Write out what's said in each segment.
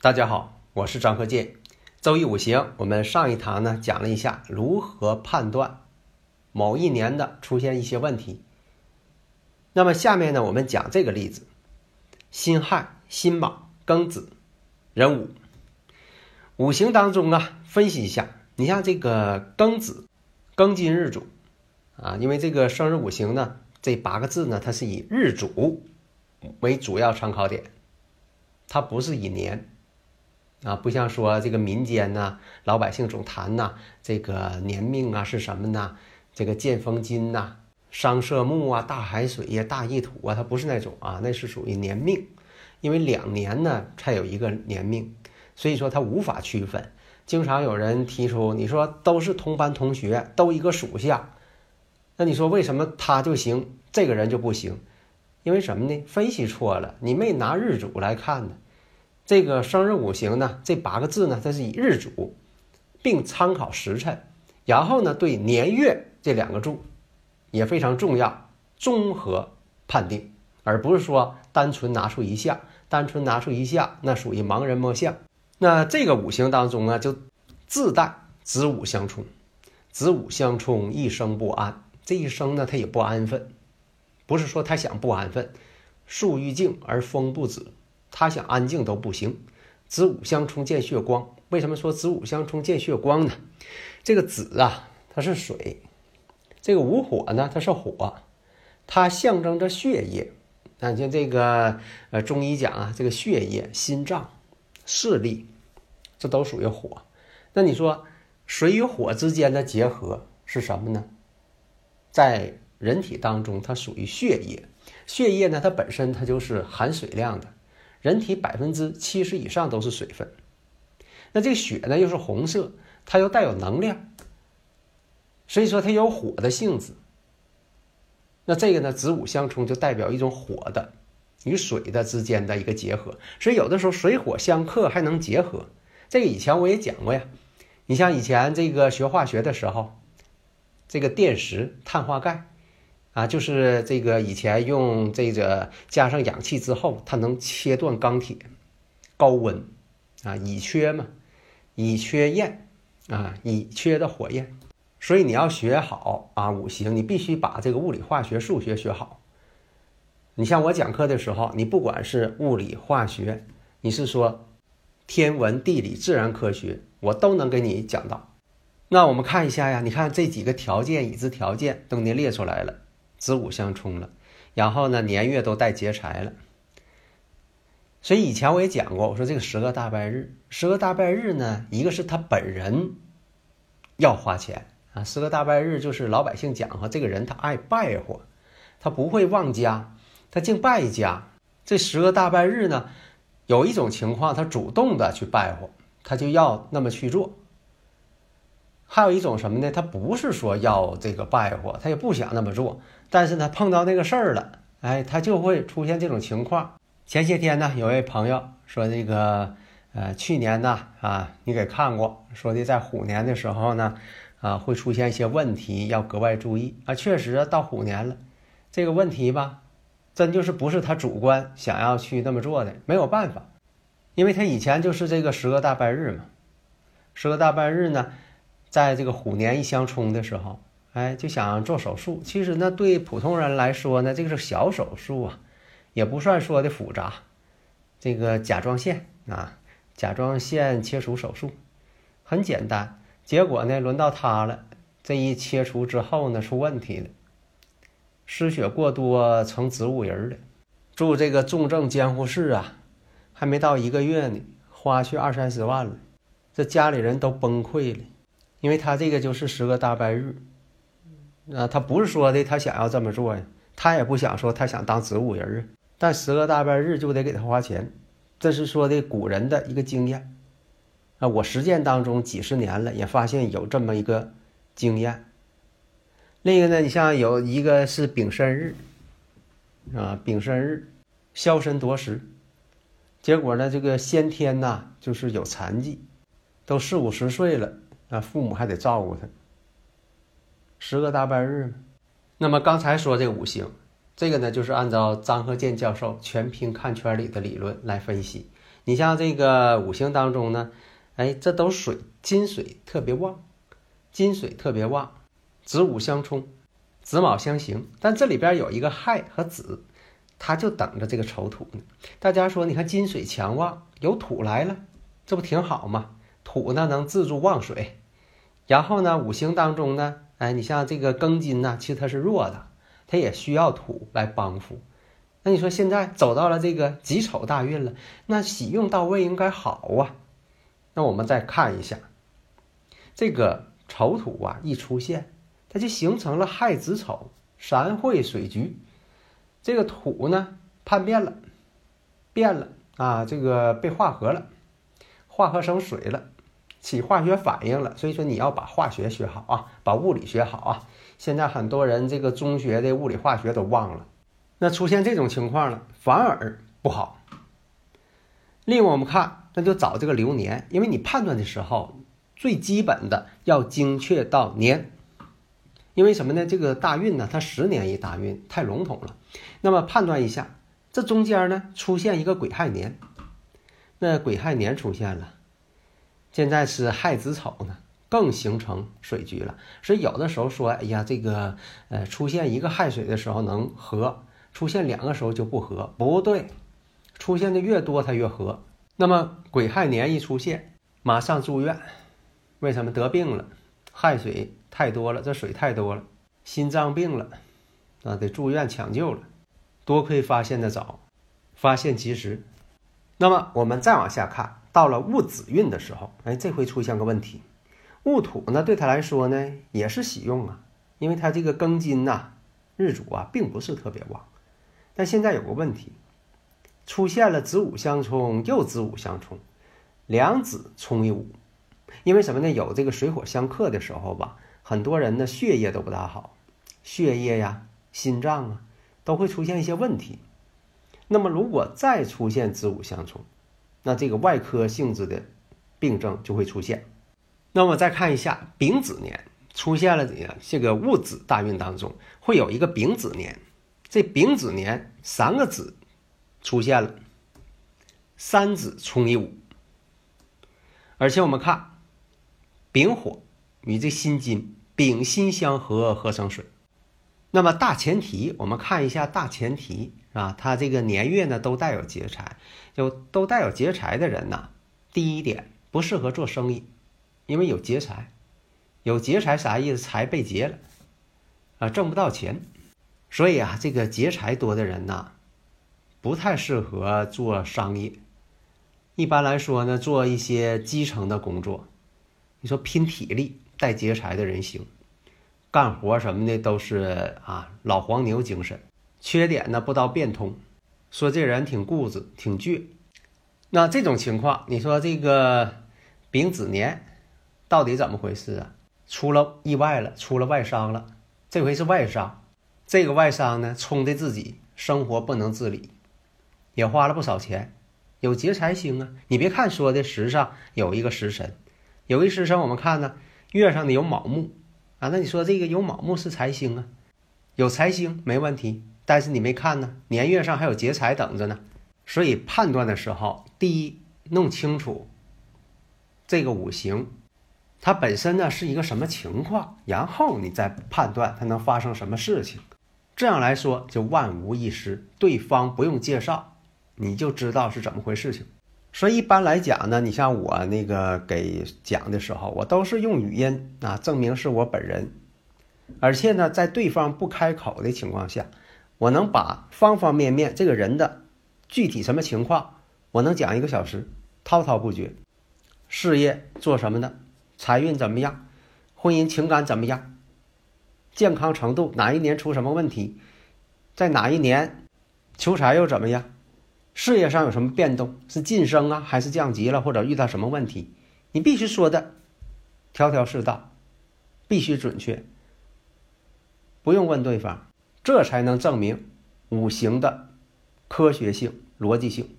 大家好，我是张和建。周易五行，我们上一堂呢讲了一下如何判断某一年的出现一些问题。那么下面呢，我们讲这个例子：辛亥、辛卯、庚子、壬午。五行当中啊，分析一下，你像这个庚子，庚金日主啊，因为这个生日五行呢，这八个字呢，它是以日主为主要参考点，它不是以年。啊，不像说这个民间呢，老百姓总谈呐，这个年命啊是什么呢？这个建风金呐，商社木啊，大海水呀，大意土啊，它不是那种啊，那是属于年命，因为两年呢才有一个年命，所以说它无法区分。经常有人提出，你说都是同班同学，都一个属相，那你说为什么他就行，这个人就不行？因为什么呢？分析错了，你没拿日主来看呢。这个生日五行呢，这八个字呢，它是以日主，并参考时辰，然后呢，对年月这两个柱也非常重要，综合判定，而不是说单纯拿出一项，单纯拿出一项，那属于盲人摸象。那这个五行当中啊，就自带子午相冲，子午相冲，一生不安。这一生呢，他也不安分，不是说他想不安分，树欲静而风不止。他想安静都不行，子午相冲见血光。为什么说子午相冲见血光呢？这个子啊，它是水；这个午火呢，它是火，它象征着血液。那像这个呃中医讲啊，这个血液、心脏、视力，这都属于火。那你说水与火之间的结合是什么呢？在人体当中，它属于血液。血液呢，它本身它就是含水量的。人体百分之七十以上都是水分，那这个血呢又是红色，它又带有能量，所以说它有火的性质。那这个呢子午相冲就代表一种火的与水的之间的一个结合，所以有的时候水火相克还能结合。这个以前我也讲过呀，你像以前这个学化学的时候，这个电石碳化钙。啊，就是这个以前用这个加上氧气之后，它能切断钢铁，高温啊，乙炔嘛，乙炔焰啊，乙炔的火焰。所以你要学好啊，五行你必须把这个物理、化学、数学学好。你像我讲课的时候，你不管是物理、化学，你是说天文、地理、自然科学，我都能给你讲到。那我们看一下呀，你看这几个条件，已知条件都给你列出来了。子午相冲了，然后呢，年月都带劫财了。所以以前我也讲过，我说这个十个大拜日，十个大拜日呢，一个是他本人要花钱啊，十个大拜日就是老百姓讲哈，这个人他爱拜货，他不会忘家，他净拜家。这十个大拜日呢，有一种情况，他主动的去拜货，他就要那么去做。还有一种什么呢？他不是说要这个拜货，他也不想那么做，但是他，碰到那个事儿了，哎，他就会出现这种情况。前些天呢，有位朋友说这个，呃，去年呢，啊，你给看过，说的在虎年的时候呢，啊，会出现一些问题，要格外注意啊。确实到虎年了，这个问题吧，真就是不是他主观想要去那么做的，没有办法，因为他以前就是这个十个大拜日嘛，十个大拜日呢。在这个虎年一相冲的时候，哎，就想做手术。其实呢，对普通人来说呢，这个是小手术啊，也不算说的复杂。这个甲状腺啊，甲状腺切除手术很简单。结果呢，轮到他了，这一切除之后呢，出问题了，失血过多成植物人了，住这个重症监护室啊，还没到一个月呢，花去二三十万了，这家里人都崩溃了。因为他这个就是十个大败日，啊，他不是说的他想要这么做呀，他也不想说他想当植物人啊，但十个大败日就得给他花钱，这是说的古人的一个经验，啊，我实践当中几十年了，也发现有这么一个经验。另一个呢，你像有一个是丙申日，啊，丙申日，消身夺食，结果呢，这个先天呐就是有残疾，都四五十岁了。那，父母还得照顾他。十个大半日那么刚才说这五行，这个呢就是按照张鹤健教授全凭看圈里的理论来分析。你像这个五行当中呢，哎，这都水，金水特别旺，金水特别旺，子午相冲，子卯相刑。但这里边有一个亥和子，他就等着这个丑土呢。大家说，你看金水强旺，有土来了，这不挺好吗？土呢能自助旺水，然后呢五行当中呢，哎，你像这个庚金呢，其实它是弱的，它也需要土来帮扶。那你说现在走到了这个己丑大运了，那喜用到位应该好啊。那我们再看一下，这个丑土啊一出现，它就形成了亥子丑三会水局，这个土呢叛变了，变了啊，这个被化合了，化合成水了。起化学反应了，所以说你要把化学学好啊，把物理学好啊。现在很多人这个中学的物理化学都忘了，那出现这种情况了，反而不好。另外我们看，那就找这个流年，因为你判断的时候，最基本的要精确到年，因为什么呢？这个大运呢，它十年一大运，太笼统了。那么判断一下，这中间呢出现一个癸亥年，那癸亥年出现了。现在是亥子丑呢，更形成水局了。所以有的时候说，哎呀，这个呃出现一个亥水的时候能合，出现两个时候就不合，不对，出现的越多它越合。那么癸亥年一出现，马上住院，为什么得病了？亥水太多了，这水太多了，心脏病了，啊，得住院抢救了。多亏发现的早，发现及时。那么我们再往下看。到了戊子运的时候，哎，这回出现个问题，戊土呢对他来说呢也是喜用啊，因为他这个庚金呐日主啊并不是特别旺，但现在有个问题，出现了子午相冲又子午相冲，两子冲一午，因为什么呢？有这个水火相克的时候吧，很多人呢血液都不大好，血液呀、心脏啊都会出现一些问题。那么如果再出现子午相冲，那这个外科性质的病症就会出现。那么再看一下丙子年出现了怎样？这个戊子大运当中会有一个丙子年，这丙子年三个子出现了，三子冲一午，而且我们看丙火与这辛金丙辛相合合成水。那么大前提，我们看一下大前提啊，他这个年月呢都带有劫财。就都带有劫财的人呐，第一点不适合做生意，因为有劫财，有劫财啥意思？财被劫了，啊，挣不到钱，所以啊，这个劫财多的人呐，不太适合做商业。一般来说呢，做一些基层的工作，你说拼体力带劫财的人行，干活什么的都是啊老黄牛精神，缺点呢不到变通。说这人挺固执，挺倔。那这种情况，你说这个丙子年到底怎么回事啊？出了意外了，出了外伤了。这回是外伤，这个外伤呢，冲的自己生活不能自理，也花了不少钱。有劫财星啊！你别看说的时上有一个食神，有一食神，我们看呢，月上的有卯木啊。那你说这个有卯木是财星啊？有财星没问题。但是你没看呢，年月上还有劫财等着呢，所以判断的时候，第一弄清楚这个五行，它本身呢是一个什么情况，然后你再判断它能发生什么事情，这样来说就万无一失，对方不用介绍，你就知道是怎么回事情。所以一般来讲呢，你像我那个给讲的时候，我都是用语音啊证明是我本人，而且呢，在对方不开口的情况下。我能把方方面面这个人的具体什么情况，我能讲一个小时，滔滔不绝。事业做什么的，财运怎么样，婚姻情感怎么样？健康程度哪一年出什么问题？在哪一年求财又怎么样？事业上有什么变动？是晋升啊，还是降级了，或者遇到什么问题？你必须说的条条是道，必须准确，不用问对方，这才能证明五行的科学性、逻辑性。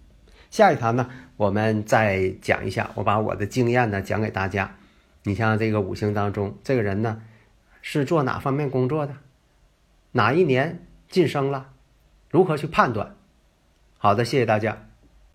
下一堂呢，我们再讲一下，我把我的经验呢讲给大家。你像这个五行当中，这个人呢是做哪方面工作的？哪一年晋升了？如何去判断？好的，谢谢大家。